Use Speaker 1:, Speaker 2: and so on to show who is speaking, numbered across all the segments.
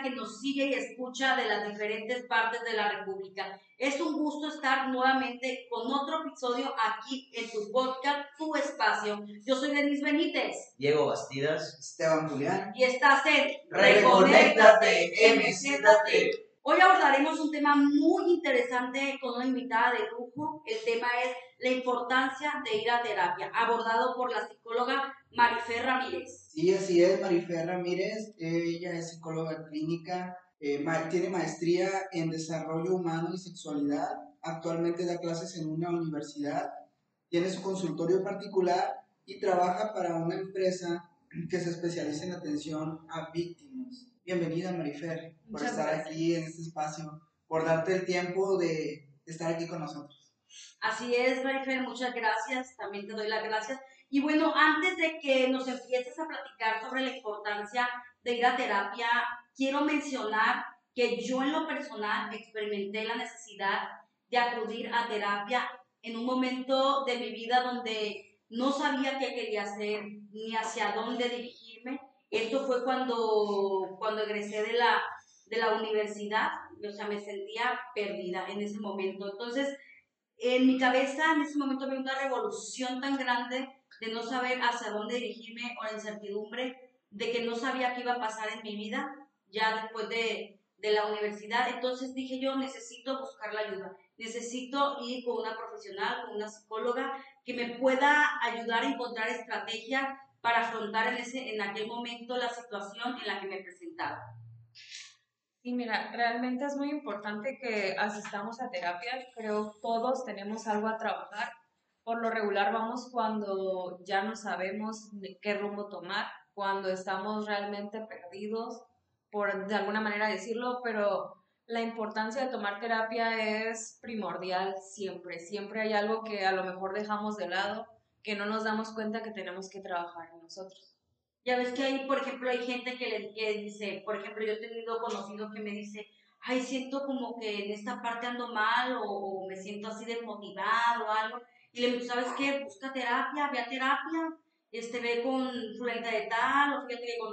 Speaker 1: que nos sigue y escucha de las diferentes partes de la República. Es un gusto estar nuevamente con otro episodio aquí en tu podcast, Tu Espacio. Yo soy Denise Benítez.
Speaker 2: Diego Bastidas.
Speaker 3: Esteban Julián.
Speaker 1: Y estás en
Speaker 2: Reconéctate, MZT.
Speaker 1: Hoy abordaremos un tema muy interesante con una invitada de lujo. El tema es la importancia de ir a terapia, abordado por la psicóloga Marifer Ramírez.
Speaker 3: Sí, así es, Marifer Ramírez. Ella es psicóloga clínica, eh, tiene maestría en desarrollo humano y sexualidad. Actualmente da clases en una universidad. Tiene su consultorio particular y trabaja para una empresa que se especializa en atención a víctimas. Bienvenida, Marifer, por estar aquí en este espacio, por darte el tiempo de estar aquí con nosotros.
Speaker 1: Así es, Marifer, muchas gracias. También te doy las gracias. Y bueno, antes de que nos empieces a platicar sobre la importancia de ir a terapia, quiero mencionar que yo en lo personal experimenté la necesidad de acudir a terapia en un momento de mi vida donde no sabía qué quería hacer ni hacia dónde dirigirme esto fue cuando, cuando egresé de la, de la universidad, o sea, me sentía perdida en ese momento. Entonces, en mi cabeza en ese momento había una revolución tan grande de no saber hacia dónde dirigirme o la incertidumbre de que no sabía qué iba a pasar en mi vida ya después de, de la universidad. Entonces dije yo, necesito buscar la ayuda, necesito ir con una profesional, con una psicóloga que me pueda ayudar a encontrar estrategias para afrontar en, ese, en aquel momento la situación en la que me presentaba.
Speaker 4: Sí, mira, realmente es muy importante que asistamos a terapia. Creo todos tenemos algo a trabajar. Por lo regular vamos cuando ya no sabemos qué rumbo tomar, cuando estamos realmente perdidos, por de alguna manera decirlo, pero la importancia de tomar terapia es primordial siempre. Siempre hay algo que a lo mejor dejamos de lado que no nos damos cuenta que tenemos que trabajar en nosotros.
Speaker 1: Ya ves que hay, por ejemplo, hay gente que, le, que dice, por ejemplo, yo he tenido conocido que me dice, ay, siento como que en esta parte ando mal o, me siento así desmotivado o algo. Y le digo, ¿sabes qué? Busca terapia, ve a terapia, este, ve con fulanita de tal, o fíjate que con...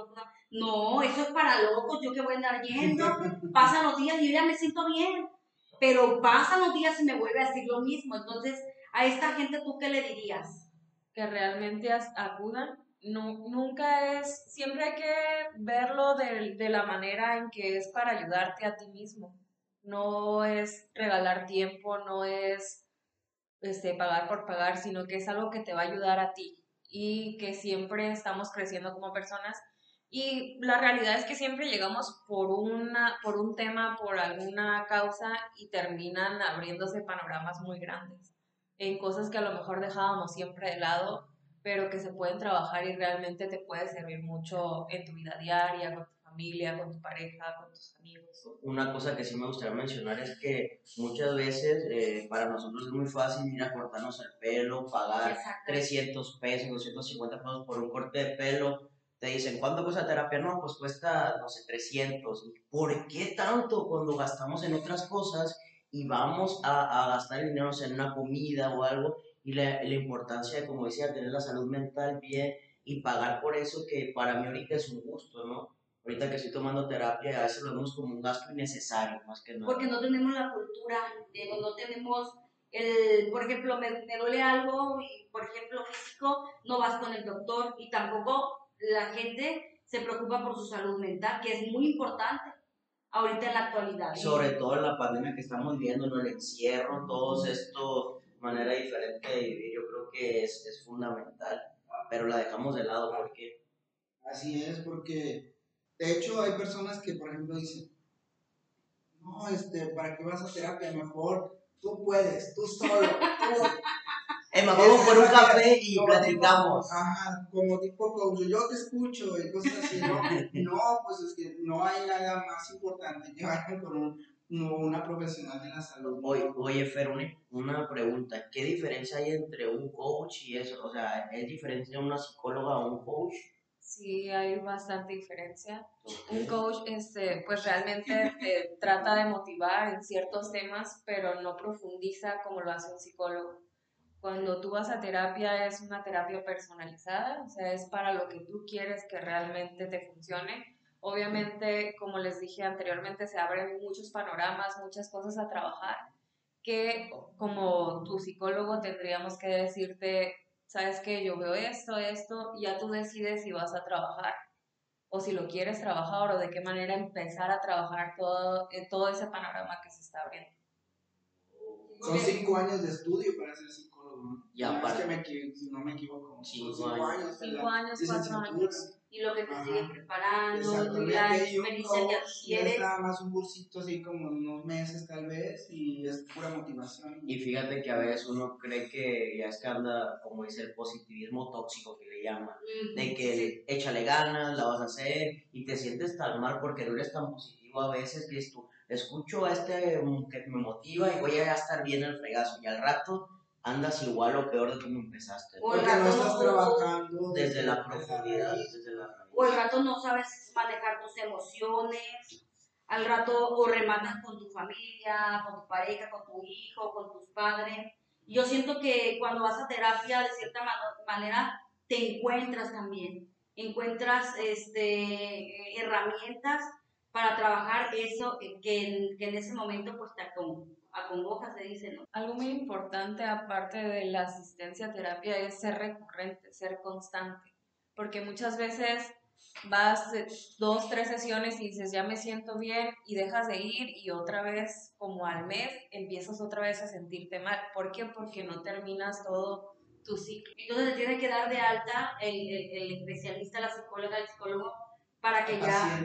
Speaker 1: No, eso es para locos, yo que voy a andar yendo, pasan los días y yo ya me siento bien, pero pasan los días y me vuelve a decir lo mismo. Entonces, a esta gente, ¿tú qué le dirías?
Speaker 4: Que realmente acudan. No, nunca es, siempre hay que verlo de, de la manera en que es para ayudarte a ti mismo. No es regalar tiempo, no es este, pagar por pagar, sino que es algo que te va a ayudar a ti y que siempre estamos creciendo como personas. Y la realidad es que siempre llegamos por, una, por un tema, por alguna causa y terminan abriéndose panoramas muy grandes en cosas que a lo mejor dejábamos siempre de lado, pero que se pueden trabajar y realmente te puede servir mucho en tu vida diaria, con tu familia, con tu pareja, con tus amigos.
Speaker 2: Una cosa que sí me gustaría mencionar es que muchas veces eh, para nosotros es muy fácil ir a cortarnos el pelo, pagar 300 pesos, 250 pesos por un corte de pelo. Te dicen, ¿cuánto cuesta terapia? No, pues cuesta, no sé, 300. ¿Por qué tanto cuando gastamos en otras cosas y vamos a, a gastar dinero en una comida o algo y la, la, importancia de, como decía, tener la salud mental bien y pagar por eso que para mí ahorita es un gusto, ¿no? Ahorita que estoy tomando terapia, a veces lo vemos como un gasto innecesario, más que nada.
Speaker 1: Porque no tenemos la cultura, Diego, no tenemos el, por ejemplo, me, me duele algo y, por ejemplo, físico, no vas con el doctor y tampoco la gente se preocupa por su salud mental, que es muy importante ahorita en la actualidad.
Speaker 2: Sobre todo en la pandemia que estamos viviendo, en el encierro, todos esto, manera diferente de vivir, yo creo que es, es fundamental, pero la dejamos de lado porque...
Speaker 3: Así es, porque de hecho hay personas que, por ejemplo, dicen, no, este, ¿para qué vas a terapia? Mejor tú puedes, tú solo, tú,
Speaker 2: Emma, vamos por un café y platicamos.
Speaker 3: Ajá, como tipo coach, yo te escucho y cosas así, ¿no? no, pues es que no hay nada más importante que vayan con un, una profesional de la salud.
Speaker 2: Oye, oye Fer, una, pregunta, ¿qué diferencia hay entre un coach y eso? O sea, ¿es diferencia una psicóloga o un coach?
Speaker 4: Sí, hay bastante diferencia. Un coach, este, pues realmente te trata de motivar en ciertos temas, pero no profundiza como lo hace un psicólogo cuando tú vas a terapia es una terapia personalizada, o sea, es para lo que tú quieres que realmente te funcione. obviamente, como les dije anteriormente, se abren muchos panoramas, muchas cosas a trabajar, que como tu psicólogo tendríamos que decirte, sabes que yo veo esto, esto, y ya tú decides si vas a trabajar o si lo quieres trabajar o de qué manera empezar a trabajar todo, eh, todo ese panorama que se está abriendo.
Speaker 3: Son cinco años de estudio para ser psicólogo.
Speaker 2: Y
Speaker 3: No, es
Speaker 2: aparte-
Speaker 3: que me si no me equivoco.
Speaker 2: Cinco
Speaker 3: son
Speaker 2: años.
Speaker 4: Cinco años, cuatro años.
Speaker 1: Y lo que te
Speaker 3: Ajá.
Speaker 1: siguen preparando, la experiencia que adquieres.
Speaker 3: es nada más un cursito así como unos meses tal vez y es pura motivación.
Speaker 2: Y fíjate que a veces uno cree que ya es que anda, como dice, el positivismo tóxico que le llaman.
Speaker 1: Ujú,
Speaker 2: De que
Speaker 1: sí.
Speaker 2: échale ganas, la vas a hacer y te sientes tan mal porque no eres tan positivo a veces que es tú. Escucho a este mm, que me motiva y voy a estar bien el fregazo. Y al rato andas igual o peor de como empezaste.
Speaker 1: O el
Speaker 3: Porque no
Speaker 1: rato
Speaker 3: estás
Speaker 1: no-
Speaker 3: trabajando
Speaker 2: Desde la
Speaker 3: raíz.
Speaker 2: profundidad, desde la raíz.
Speaker 1: O el rato no sabes manejar tus emociones, al rato o rematas con tu familia, con tu pareja, con tu hijo, con tus padres. Yo siento que cuando vas a terapia, de cierta mano- manera, te encuentras también, encuentras este, herramientas para trabajar eso que en, que en ese momento pues te acon- acongoja, se dice, ¿no?
Speaker 4: Algo muy importante aparte de la asistencia a terapia es ser recurrente, ser constante, porque muchas veces vas de dos, tres sesiones y dices, ya me siento bien y dejas de ir y otra vez, como al mes, empiezas otra vez a sentirte mal. ¿Por qué? Porque no terminas todo tu ciclo.
Speaker 1: Entonces le tiene que dar de alta el, el- el especialista, la psicóloga, el psicólogo, para que ya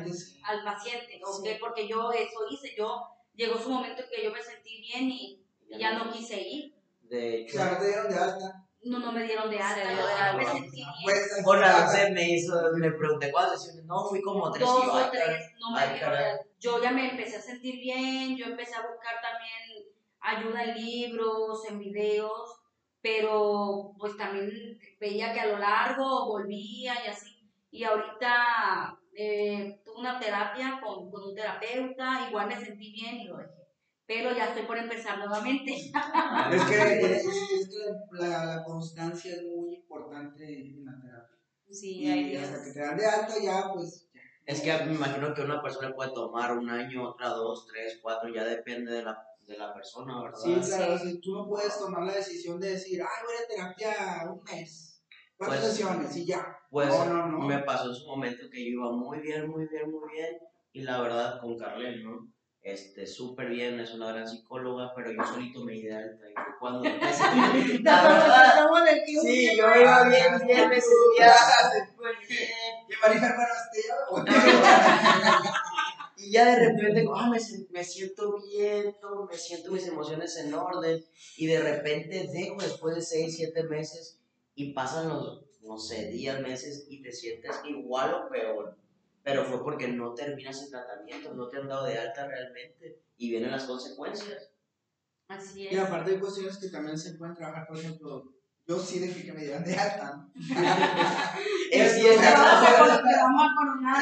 Speaker 1: al paciente, ¿ok?
Speaker 3: Sí.
Speaker 1: Porque yo eso hice, yo llegó su momento que yo me sentí bien y ya no quise ir,
Speaker 2: De hecho,
Speaker 3: sea, no te dieron de alta.
Speaker 1: no, no me dieron de alta, yo
Speaker 4: ah,
Speaker 1: me
Speaker 2: no.
Speaker 1: sentí bien,
Speaker 3: Pues,
Speaker 2: a veces me hizo, le pregunté cuántas sesiones, no, fui como tres
Speaker 1: dos o tres, no me dieron de
Speaker 2: caray.
Speaker 1: alta. Yo ya me empecé a sentir bien, yo empecé a buscar también ayuda en libros, en videos, pero pues también veía que a lo largo volvía y así. Y ahorita eh, una terapia con, con un terapeuta, igual me sentí bien y lo dejé. Pero ya estoy por empezar nuevamente.
Speaker 3: Es que, es, es que la, la constancia es muy importante en la terapia.
Speaker 4: Sí,
Speaker 3: Y
Speaker 4: ahí
Speaker 3: hasta
Speaker 4: es.
Speaker 3: que te dan de alta ya, pues, ya.
Speaker 2: Es que me imagino que una persona puede tomar un año, otra dos, tres, cuatro, ya depende de la, de la persona, ¿verdad?
Speaker 3: Sí, claro, si tú no puedes tomar la decisión de decir, ay, voy a terapia un mes,
Speaker 2: Pues-
Speaker 3: sesiones y ya.
Speaker 2: Pues
Speaker 3: No, no, no.
Speaker 2: me pasó en su momento que yo iba muy bien, muy bien, muy bien. Y la verdad, con Carlen, ¿no? Este, súper bien, es una gran psicóloga, pero yo solito me. Y fue cuando empecé. la verdad, sí, yo iba bien, bien, me sentía súper bien.
Speaker 3: ¿Qué Marifer Manastella?
Speaker 2: Y ya de repente, ah, me, me siento bien, me siento mis emociones en orden. Y de repente dejo después de seis, siete meses y pasan los, no sé, días, meses y te sientes igual o peor. Pero fue porque no terminas el tratamiento, no te han dado de alta realmente y vienen las consecuencias.
Speaker 1: Así
Speaker 3: Y
Speaker 1: es.
Speaker 3: aparte hay cuestiones que también se pueden trabajar, por ejemplo, yo sí dejé que me dieran de alta.
Speaker 2: Es
Speaker 3: Estuve-
Speaker 2: cierto.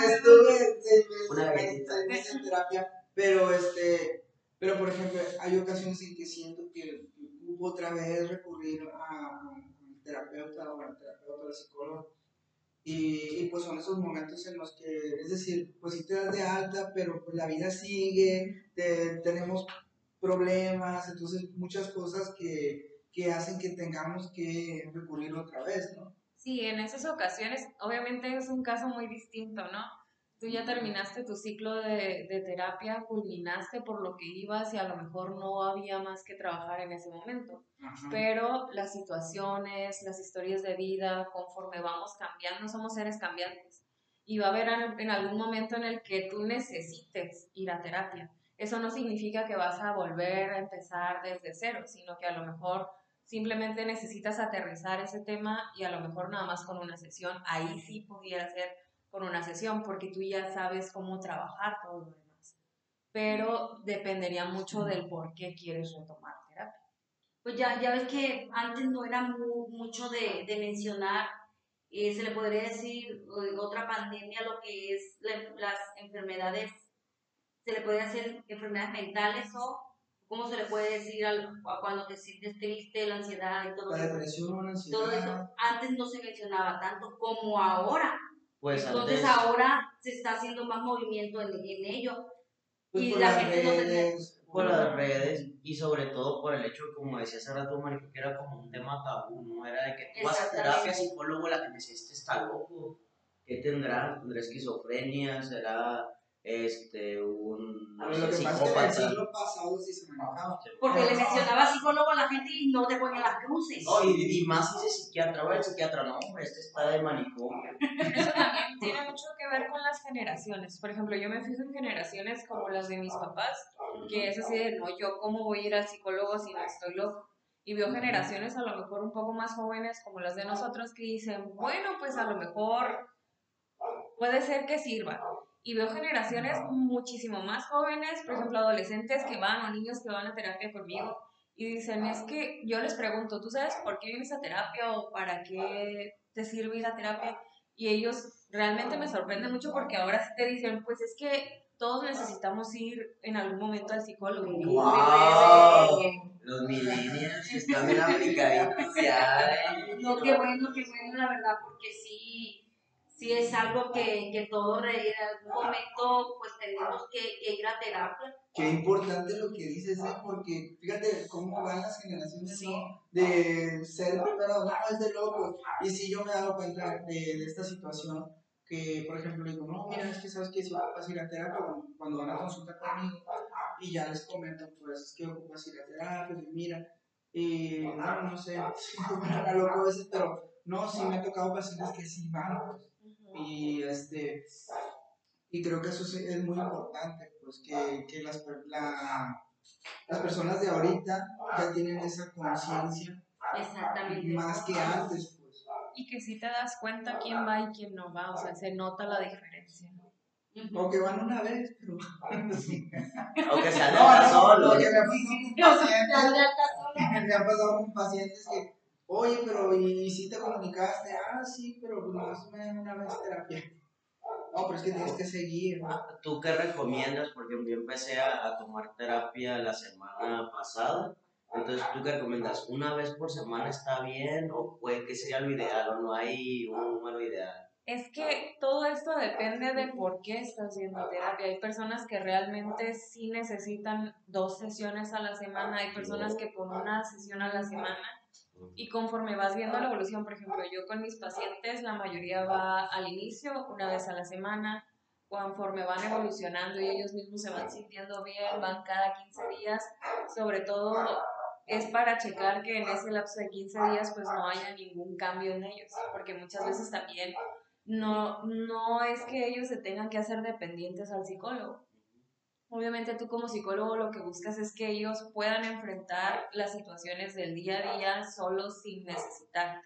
Speaker 3: Seis meses, seis meses en terapia, pero este, pero por ejemplo, hay ocasiones en que siento que hubo otra vez recurrir a, a un terapeuta o al terapeuta o al psicólogo. Y, y pues son esos momentos en los que, es decir, pues sí te das de alta, pero pues la vida sigue, te- tenemos problemas, entonces muchas cosas que, que hacen que tengamos que recurrir otra vez, ¿no?
Speaker 4: Sí, en esas ocasiones, obviamente es un caso muy distinto, ¿no? Tú ya terminaste tu ciclo de, de terapia, culminaste por lo que ibas y a lo mejor no había más que trabajar en ese momento.
Speaker 3: Ajá.
Speaker 4: Pero las situaciones, las historias de vida, conforme vamos cambiando, somos seres cambiantes. Y va a haber en, algún momento en el que tú necesites ir a terapia. Eso no significa que vas a volver a empezar desde cero, sino que a lo mejor simplemente necesitas aterrizar ese tema y a lo mejor nada más con una sesión, ahí sí pudiera ser con una sesión, porque tú ya sabes cómo trabajar todo lo demás. Pero dependería mucho del por qué quieres retomar terapia.
Speaker 1: Pues ya, ya ves que antes no era mu- mucho de, de mencionar, eh, se le podría decir eh, otra pandemia, lo que es la- las enfermedades, se le puede hacer enfermedades mentales o cómo se le puede decir al- a cuando te sientes triste, la ansiedad y todo
Speaker 3: La
Speaker 1: eso.
Speaker 3: depresión, ansiedad.
Speaker 1: Todo eso antes no se mencionaba tanto como ahora.
Speaker 2: Pues
Speaker 1: Entonces
Speaker 2: antes,
Speaker 1: ahora se está haciendo más movimiento en, en ello.
Speaker 3: Pues
Speaker 1: y la gente no se
Speaker 3: redes,
Speaker 2: por las redes y sobre todo por el hecho, como decía hace rato, Marico, que era como un tema tabú, ¿no? Era de que tú vas a terapia, psicólogo, la gente dice, este está loco, ¿qué tendrá? ¿Tendrá esquizofrenia? ¿Será este, un no
Speaker 3: Pero
Speaker 2: sé,
Speaker 3: lo que pasa es que en el
Speaker 2: psicópata?
Speaker 3: siglo pasado sí se manejaba.
Speaker 1: Porque le mencionaba psicólogo a la gente y no te ponía las cruces.
Speaker 2: No, y, y más dice psiquiatra, va el psiquiatra, no, hombre, este está de manicomio.
Speaker 4: Eso también tiene mucho que ver con las generaciones. Por ejemplo, yo me fijo en generaciones como las de mis papás, que es así de, no, yo cómo voy a ir al psicólogo si no estoy loco. Y veo generaciones a lo mejor un poco más jóvenes como las de nosotros que dicen, bueno, pues a lo mejor puede ser que sirva. Y veo generaciones muchísimo más jóvenes, por ejemplo, adolescentes que van o niños que van a terapia conmigo y dicen, es que yo les pregunto, ¿tú sabes por qué vienes a terapia o para qué te sirve ir a terapia? Y ellos realmente me sorprenden mucho porque ahora sí te dicen, pues es que todos necesitamos ir en algún momento al psicólogo.
Speaker 2: ¡Wow! Los millennials están bien aplicaditos ya. ¿eh?
Speaker 1: No, qué bueno, qué bueno, la verdad, porque sí, sí es algo que, que todos en algún momento pues tenemos que, que ir a terapia.
Speaker 3: Qué importante lo que dices, ¿eh? porque fíjate cómo van las generaciones
Speaker 1: Sí.
Speaker 3: ¿no? de ser primero, no, es de loco. Y sí, yo me he dado cuenta de, de esta situación, que por ejemplo digo, no, mira, es que sabes que si ocupas ir a terapia cuando, van a consulta conmigo, y ya les comento, pues es que ocupas ir a terapia, y mira, y no, no sé, si a loco a veces, pero no, sí me ha tocado pacientes que sí van, pues. Y este y creo que eso es muy importante, pues que, que las, per- la- las personas de ahorita ya tienen esa conciencia más que antes, pues.
Speaker 4: Y que sí te das cuenta quién va y quién no va, o sea, se nota la diferencia.
Speaker 3: O que van una vez, pero...
Speaker 2: de
Speaker 3: No,
Speaker 2: estar
Speaker 3: no,
Speaker 2: solo.
Speaker 3: me ha pasado con pacientes que, oye, pero ¿y, si te comunicaste? Ah, sí, pero pues nomás me dan una vez terapia. No, pero es que tienes que seguir, ¿no?
Speaker 2: ¿Tú qué recomiendas? Porque yo empecé a, a tomar terapia la semana pasada. Entonces, ¿tú qué recomiendas? ¿Una vez por semana está bien? ¿O puede que sería lo ideal? ¿O no hay un número ideal?
Speaker 4: Es que todo esto depende de por qué estás a terapia. Hay personas que realmente sí necesitan dos sesiones a la semana, hay personas que con una sesión a la semana y conforme vas viendo la evolución, por ejemplo, yo con mis pacientes, la mayoría va al inicio, una vez a la semana, conforme van evolucionando y ellos mismos se van sintiendo bien, van cada 15 días, sobre todo es para checar que en ese lapso de 15 días pues no haya ningún cambio en ellos, porque muchas veces también no, no es que ellos se tengan que hacer dependientes al psicólogo. Obviamente tú como psicólogo lo que buscas es que ellos puedan enfrentar las situaciones del día a día solos sin necesitar.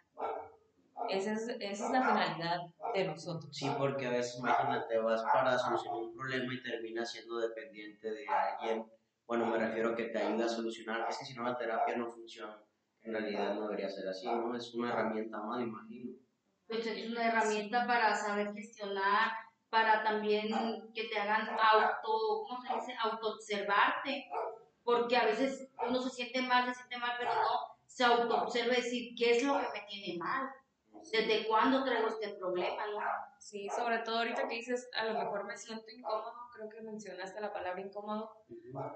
Speaker 4: Esa es, esa es la finalidad de nosotros.
Speaker 2: Sí, porque a veces, imagínate, vas para solucionar un problema y terminas siendo dependiente de alguien. Bueno, me refiero a que te ayuda a solucionar. Es que si no, la terapia no funciona. En realidad no debería ser así, ¿no? Es una herramienta más, imagino.
Speaker 1: Pues es una herramienta para saber gestionar, para también que te hagan auto, ¿cómo se dice? Autoobservarte. Porque a veces uno se siente mal, se siente mal, pero no se autoobserva y decir, ¿qué es lo que me tiene mal? ¿Desde cuándo traigo este problema? ¿no?
Speaker 4: Sí, sobre todo ahorita que dices, a lo mejor me siento incómodo, creo que mencionaste la palabra incómodo.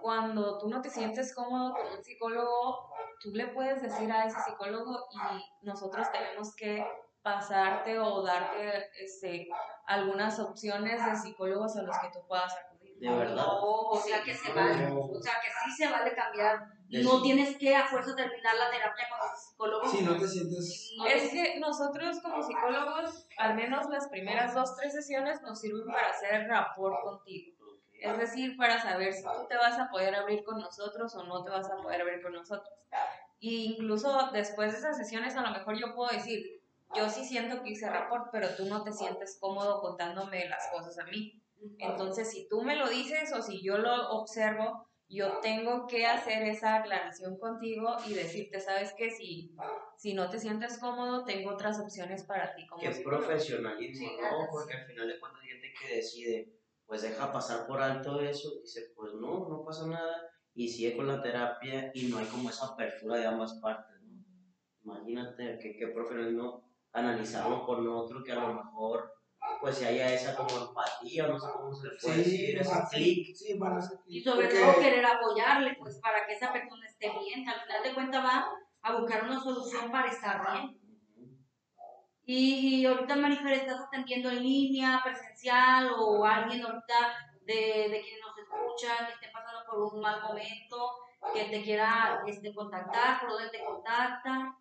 Speaker 4: Cuando tú no te sientes cómodo con un psicólogo, tú le puedes decir a ese psicólogo y nosotros tenemos que pasarte o darte este, algunas opciones de psicólogos a los que tú puedas acudir.
Speaker 2: De verdad.
Speaker 1: O, o sea que se vale, o sea que sí se vale cambiar. No
Speaker 2: sí.
Speaker 1: tienes que a fuerza terminar la terapia con el psicólogo.
Speaker 3: Si no te sientes...
Speaker 1: No
Speaker 4: Es que nosotros como psicólogos, al menos las primeras dos, tres sesiones nos sirven para hacer rapport contigo. Es decir, para saber si tú te vas a poder abrir con nosotros o no te vas a poder abrir con nosotros. Y incluso después de esas sesiones, a lo mejor yo puedo decir, yo sí siento que hice rapport, pero tú no te sientes cómodo contándome las cosas a mí. Entonces, si tú me lo dices o si yo lo observo, yo tengo que hacer esa aclaración contigo y decirte, sabes que si, si no te sientes cómodo, tengo otras opciones para ti como
Speaker 2: Qué
Speaker 4: psicólogo".
Speaker 2: profesionalismo, ¿no? Porque al final de cuentas hay gente que decide, pues deja pasar por alto eso, y dice, pues no, no pasa nada, y sigue con la terapia y no hay como esa apertura de ambas partes, ¿no? Imagínate qué, qué profesionalismo analizarlo con otro que a lo mejor pues si haya esa como empatía, no sé cómo se le puede
Speaker 3: Sí,
Speaker 2: decir, ese clic.
Speaker 3: Sí, bueno, ese
Speaker 1: Y
Speaker 3: clic,
Speaker 1: sobre
Speaker 3: porque-
Speaker 1: todo querer apoyarle, pues para que esa persona esté bien. Al final de cuentas va a buscar una solución para estar bien. Y, y ahorita, Marifer, ¿estás atendiendo en línea, presencial o alguien ahorita de, de quienes nos escuchan que esté pasando por un mal momento, que te quiera este, contactar, por dónde te contacta?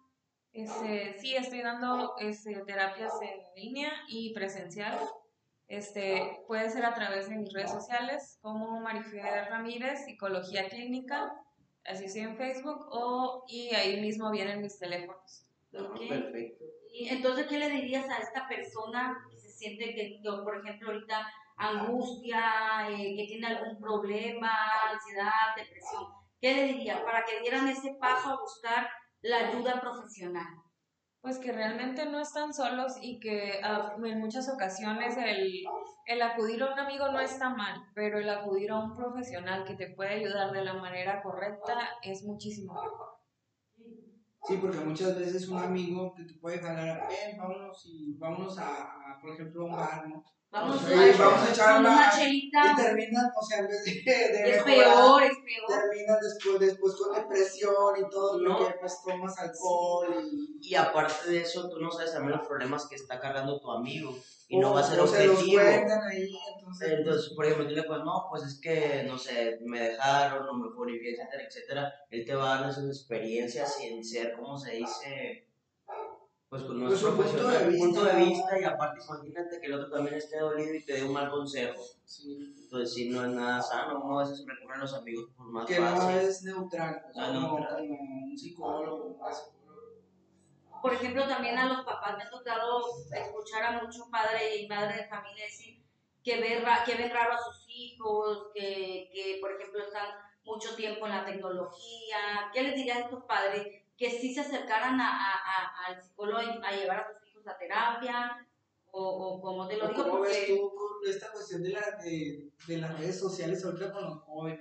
Speaker 4: Este, sí, estoy dando este, terapias en línea y presencial. Este, puede ser a través de mis redes sociales como Marifer Ramírez, Psicología Clínica, así estoy en Facebook, o, y ahí mismo vienen mis teléfonos.
Speaker 1: Ok.
Speaker 2: Perfecto.
Speaker 1: Y entonces, ¿qué le dirías a esta persona que se siente que, que, por ejemplo, ahorita angustia, eh, que tiene algún problema, ansiedad, depresión? ¿Qué le dirías para que dieran ese paso a buscar la ayuda profesional?
Speaker 4: Pues que realmente no están solos y que ah, en muchas ocasiones el, el acudir a un amigo no está mal, pero el acudir a un profesional que te puede ayudar de la manera correcta es muchísimo mejor.
Speaker 3: Sí, porque muchas veces un amigo que te puede jalar, ven, vámonos y vámonos a, a, por ejemplo, a un bar, ¿no?
Speaker 1: Vamos,
Speaker 3: Sí,
Speaker 1: a,
Speaker 3: vamos a echar
Speaker 1: una, chelita.
Speaker 3: Y terminan, o sea, en vez de, de
Speaker 1: Es
Speaker 3: mejorar,
Speaker 1: peor, es peor.
Speaker 3: terminan después, después con depresión y todo,
Speaker 2: No.
Speaker 3: porque pues tomas alcohol y...
Speaker 2: Y aparte de eso, tú no sabes también los problemas que está cargando tu amigo y no
Speaker 3: o-
Speaker 2: va a ser
Speaker 3: o se los
Speaker 2: objetivo.
Speaker 3: cuentan ahí, entonces...
Speaker 2: Entonces, por ejemplo, tú le puedes, no, pues es que, no sé, me dejaron, no me fue bien, etcétera, etcétera. Él te va a dar sus experiencias sin ser, como se dice, pues con
Speaker 3: Pues
Speaker 2: nuestro
Speaker 3: punto
Speaker 2: profesional,
Speaker 3: de
Speaker 2: punto
Speaker 3: vista,
Speaker 2: de
Speaker 3: ¿no?
Speaker 2: vista y aparte imagínate que el otro también esté dolido y te dé un mal consejo.
Speaker 3: sí,
Speaker 2: Entonces, si no es nada sano, uno a veces recurre a los amigos por más
Speaker 3: que no
Speaker 2: fácil.
Speaker 3: es neutral, pues,
Speaker 2: Ah,
Speaker 3: como,
Speaker 2: neutral.
Speaker 3: como un psicólogo.
Speaker 1: Por ejemplo, también a los papás me ha tocado escuchar a muchos padres y madres de familia decir que, ve ra- que ven raro a sus hijos, que, que, por ejemplo, están mucho tiempo en la tecnología. ¿Qué les dirías a estos padres? Que sí se acercaran a, a- a- al psicólogo a llevar a sus hijos a terapia, o, o como te lo
Speaker 3: ¿O
Speaker 1: digo,
Speaker 3: ¿Cómo ves tú con esta cuestión de, la, de, de las redes sociales ahorita con los jóvenes?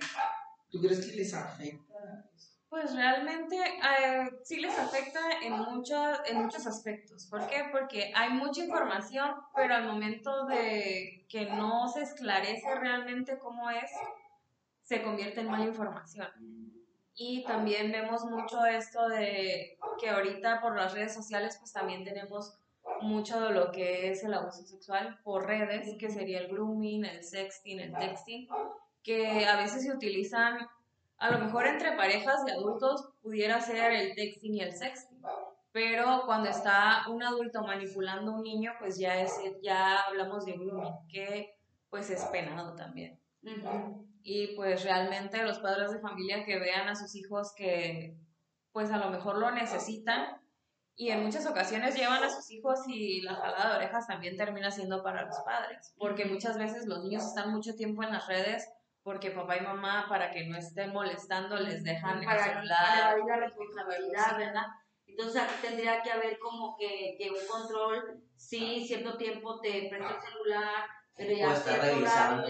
Speaker 3: ¿Tú crees que les afecta?
Speaker 4: Pues realmente eh, sí les afecta en, muchos en muchos aspectos. ¿Por qué? Porque hay mucha información, pero al momento de que no se esclarece realmente cómo es, se convierte en mala información. Y también vemos mucho esto de que ahorita por las redes sociales pues también tenemos mucho de lo que es el abuso sexual por redes, que sería el grooming, el sexting, el texting, que a veces se utilizan, a lo mejor entre parejas de adultos pudiera ser el texting y el sexting, pero cuando está un adulto manipulando a un niño, pues ya, es, ya hablamos de grooming, que pues es penado también.
Speaker 1: Ujú.
Speaker 4: Y pues realmente los padres de familia que vean a sus hijos que pues a lo mejor lo necesitan y en muchas ocasiones llevan a sus hijos y la jalada de orejas también termina siendo para los padres, porque muchas veces los niños están mucho tiempo en las redes porque papá y mamá para que no estén molestando les dejan el
Speaker 1: para,
Speaker 4: celular.
Speaker 1: para evadir la responsabilidad, ¿verdad? Entonces aquí tendría que haber como que, que un control, sí, cierto tiempo te presto el celular, pero ya
Speaker 2: O está revisando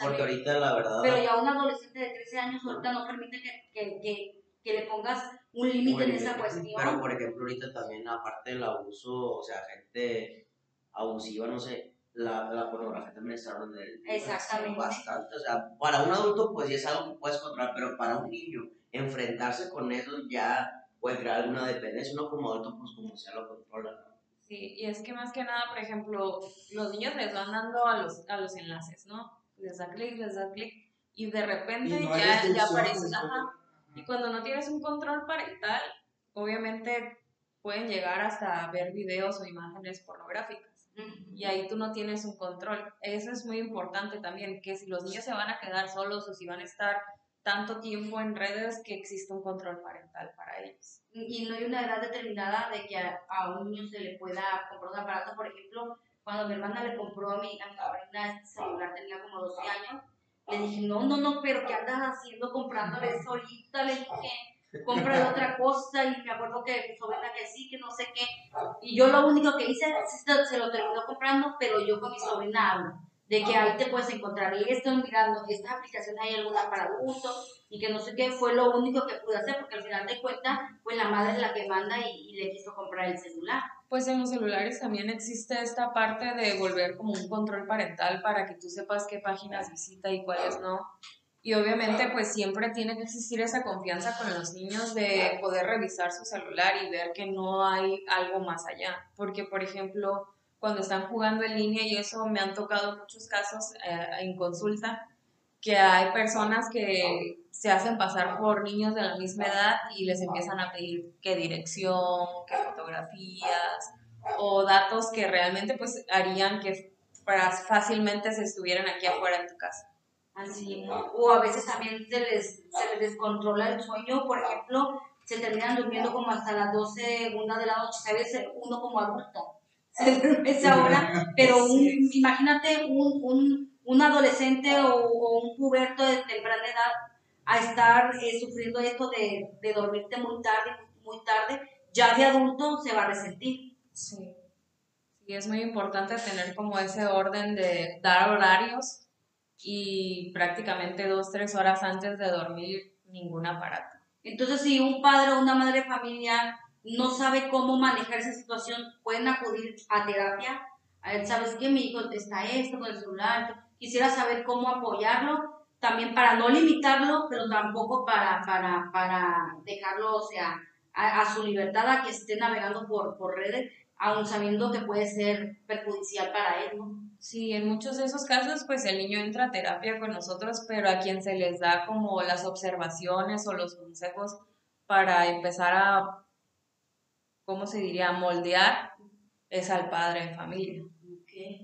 Speaker 2: Porque ahorita, la verdad,
Speaker 1: Pero ya un adolescente de 13 años ahorita no permite que, que, que, que le pongas un límite en esa cuestión.
Speaker 2: Pero, por ejemplo, ahorita también, aparte del abuso, o sea, gente abusiva, no sé, la, la pornografía también está hablando de
Speaker 1: Exactamente.
Speaker 2: bastante. O sea, para un adulto, pues ya es algo que puedes controlar, pero para un niño, enfrentarse con eso ya puede crear alguna dependencia. Uno como adulto, pues como sea, lo controla. ¿no?
Speaker 4: Sí, y es que más que nada, por ejemplo, los niños les van dando a los, a los enlaces, ¿no? Les da clic, les da clic, y de repente
Speaker 3: Y no hay
Speaker 4: ya, ya
Speaker 3: restricciones,
Speaker 4: aparece,
Speaker 3: pues.
Speaker 4: ajá, Y cuando no tienes un control parental, obviamente pueden llegar hasta ver videos o imágenes pornográficas. Y ahí tú no tienes un control. Eso es muy importante también, que si los niños se van a quedar solos o si van a estar tanto tiempo en redes, que exista un control parental para ellos.
Speaker 1: y no hay una edad determinada de que a, a un niño se le pueda comprar un aparato. Por ejemplo, cuando mi hermana le compró a mi, sobrina este celular, tenía como 12 años, le dije, no, no, no, pero ¿qué andas haciendo comprándole eso ahorita? Le dije, compra otra cosa. Y me acuerdo que mi sobrina que sí, que no sé qué. Y yo lo único que hice, se lo terminó comprando, pero yo con mi sobrina hablo. De que ahí te puedes encontrar esto, mirando, esta aplicación hay alguna para adultos, y que no sé qué fue lo único que pude hacer, porque al final de cuentas, pues la madre es la que manda y, y le quiso comprar el celular.
Speaker 4: Pues en los celulares también existe esta parte de volver como un control parental para que tú sepas qué páginas visita y cuáles no. Y obviamente pues siempre tiene que existir esa confianza con los niños de poder revisar su celular y ver que no hay algo más allá. Porque por ejemplo, cuando están jugando en línea y eso me han tocado muchos casos eh, en consulta, que hay personas que se hacen pasar por niños de la misma edad y les empiezan a pedir qué dirección, qué fotografías o datos que realmente pues harían que fácilmente se estuvieran aquí afuera en tu casa.
Speaker 1: Así, o a veces también se les, se les descontrola el sueño, por ejemplo, se terminan durmiendo como hasta las 12, una de la noche, ¿sabes? Uno como adulto se duerme esa hora, pero un, imagínate un, un, un adolescente o, un puberto de temprana edad a estar eh, sufriendo esto de, de dormirte muy tarde, muy tarde, ya de adulto se va a resentir.
Speaker 4: Sí. Sí, es muy importante tener como ese orden de dar horarios y prácticamente dos, tres horas antes de dormir ningún aparato.
Speaker 1: Entonces, si un padre o una madre de familia no sabe cómo manejar esa situación, pueden acudir a terapia. ¿sabes qué? Mi hijo está esto con el celular. Quisiera saber cómo apoyarlo, también para no limitarlo, pero tampoco para, para, para dejarlo, o sea, a, su libertad, a que esté navegando por, por redes, aun sabiendo que puede ser perjudicial para él, ¿no?
Speaker 4: Sí, en muchos de esos casos, pues el niño entra a terapia con nosotros, pero a quien se les da como las observaciones o los consejos para empezar a, ¿cómo se diría?, moldear, es al padre en familia.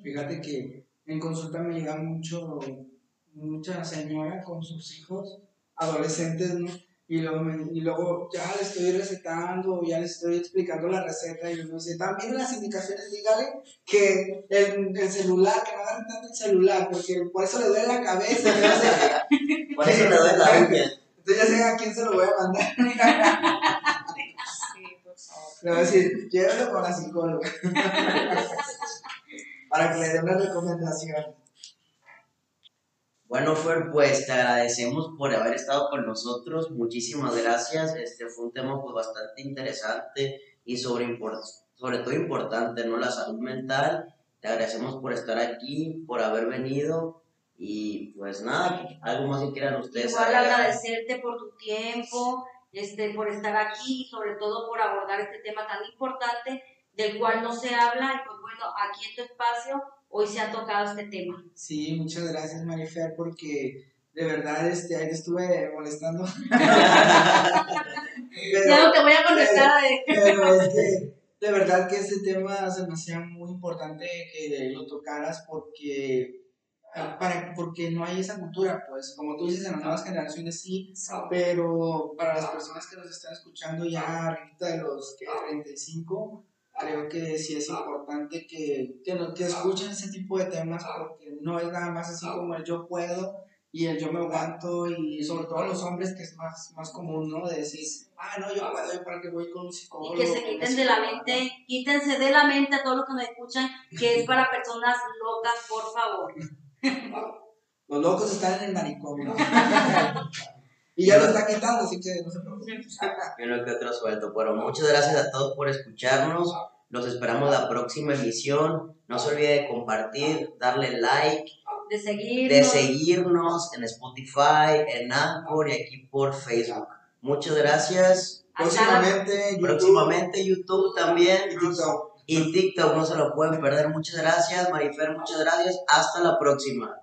Speaker 3: Fíjate que en consulta me llega mucho, mucha señora con sus hijos, adolescentes, ¿no? Y luego, y luego ya le estoy recetando, ya le estoy explicando la receta y me dice, también las indicaciones, dígale que el, el, celular, que no agarre tanto el celular, porque por eso le duele la cabeza.
Speaker 2: por eso le duele la uña.
Speaker 3: Entonces ya sé a quién se lo voy a mandar. Le voy a decir, llévelo con la psicóloga. Para que le dé una recomendación.
Speaker 2: Bueno, Fer, pues te agradecemos por haber estado con nosotros. Muchísimas gracias. Este fue un tema pues, bastante interesante y sobre, sobre todo importante, ¿no? La salud mental. Te agradecemos por estar aquí, por haber venido. Y pues nada, algo más que quieran ustedes.
Speaker 1: Igual agradecerte por tu tiempo, este, por estar aquí y sobre todo por abordar este tema tan importante del cual no se habla. Y pues bueno, aquí en tu espacio hoy se ha tocado este tema.
Speaker 3: Sí, muchas gracias Marifer porque de verdad este, ahí estuve molestando.
Speaker 1: ya no te voy a contestar.
Speaker 3: Pero, es que de verdad que este tema se me hacía muy importante que lo tocaras porque para, porque no hay esa cultura, pues como tú dices, en las nuevas generaciones sí, pero para las personas que nos están escuchando ya ahorita de los que 35, creo que sí es importante que, que, que escuchen ese tipo de temas porque no es nada más así como el yo puedo y el yo me aguanto y sobre todo los hombres que es más, más común, ¿no? De decir, ah, no, yo puedo, ¿y para que voy con un psicólogo?
Speaker 1: Y que se quiten de la mente, quítense de la mente a todos los que me escuchan, que es para personas locas, por favor.
Speaker 3: Los locos están en el manicomio. Y ya lo está quitando, así que no se preocupen.
Speaker 2: Uno que otro suelto. Bueno, muchas gracias a todos por escucharnos. Los esperamos la próxima emisión. No se olvide de compartir, darle like.
Speaker 1: De seguirnos.
Speaker 2: De seguirnos en Spotify, en Anchor y aquí por Facebook. Muchas gracias.
Speaker 3: Próximamente
Speaker 2: YouTube. Próximamente YouTube también. Y TikTok. Y TikTok no se lo pueden perder. Muchas gracias, Marifer. Muchas gracias. Hasta la próxima.